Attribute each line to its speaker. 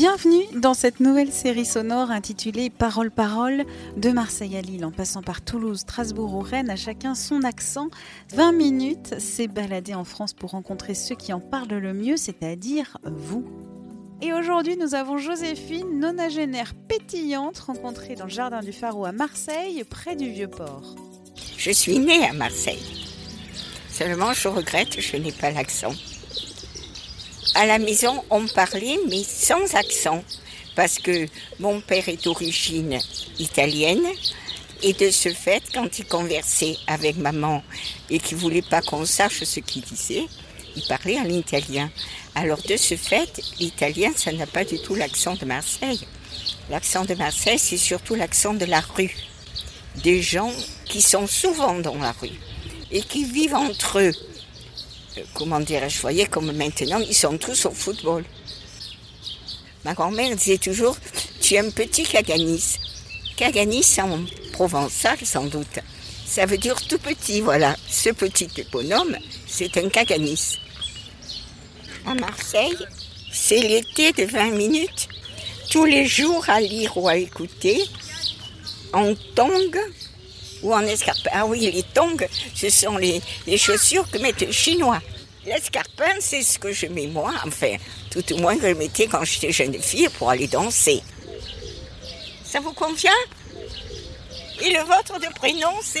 Speaker 1: Bienvenue dans cette nouvelle série sonore intitulée Parole Parole de Marseille à Lille en passant par Toulouse, Strasbourg ou Rennes, à chacun son accent. 20 minutes, c'est balader en France pour rencontrer ceux qui en parlent le mieux, c'est-à-dire vous. Et aujourd'hui, nous avons Joséphine, nonagénaire pétillante, rencontrée dans le jardin du Pharaon à Marseille, près du Vieux-Port.
Speaker 2: Je suis née à Marseille. Seulement, je regrette, je n'ai pas l'accent. À la maison, on parlait, mais sans accent, parce que mon père est d'origine italienne, et de ce fait, quand il conversait avec maman et qu'il voulait pas qu'on sache ce qu'il disait, il parlait en italien. Alors de ce fait, l'italien, ça n'a pas du tout l'accent de Marseille. L'accent de Marseille, c'est surtout l'accent de la rue. Des gens qui sont souvent dans la rue et qui vivent entre eux. Comment dirais-je, je voyais comme maintenant, ils sont tous au football. Ma grand-mère disait toujours, tu es un petit caganis. Caganis en provençal sans doute. Ça veut dire tout petit, voilà. Ce petit bonhomme, c'est un caganis. À Marseille, c'est l'été de 20 minutes. Tous les jours à lire ou à écouter, en tongs ou en escarpin. Ah oui, les tongs, ce sont les, les chaussures que mettent les Chinois. L'escarpin, c'est ce que je mets moi, enfin, tout au moins que je mettais quand j'étais jeune fille pour aller danser. Ça vous convient? Et le vôtre de prénom, c'est?